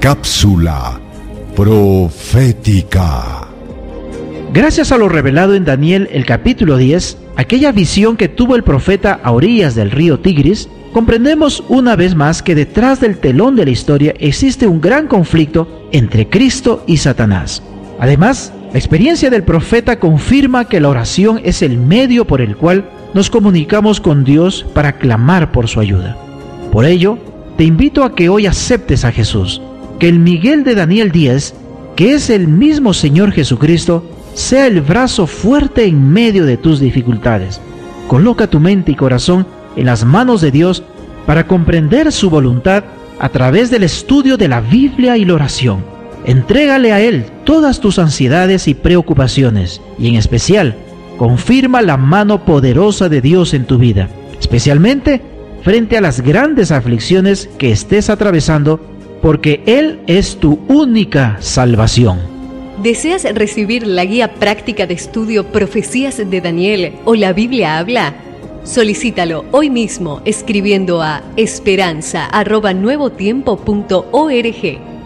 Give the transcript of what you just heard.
Cápsula profética. Gracias a lo revelado en Daniel el capítulo 10, aquella visión que tuvo el profeta a orillas del río Tigris, comprendemos una vez más que detrás del telón de la historia existe un gran conflicto entre Cristo y Satanás. Además, la experiencia del profeta confirma que la oración es el medio por el cual nos comunicamos con Dios para clamar por su ayuda. Por ello, te invito a que hoy aceptes a Jesús, que el Miguel de Daniel 10, que es el mismo Señor Jesucristo, sea el brazo fuerte en medio de tus dificultades. Coloca tu mente y corazón en las manos de Dios para comprender su voluntad a través del estudio de la Biblia y la oración. Entrégale a Él todas tus ansiedades y preocupaciones y en especial confirma la mano poderosa de Dios en tu vida, especialmente frente a las grandes aflicciones que estés atravesando, porque Él es tu única salvación. ¿Deseas recibir la guía práctica de estudio Profecías de Daniel o la Biblia habla? Solicítalo hoy mismo escribiendo a esperanza.nuevotiempo.org.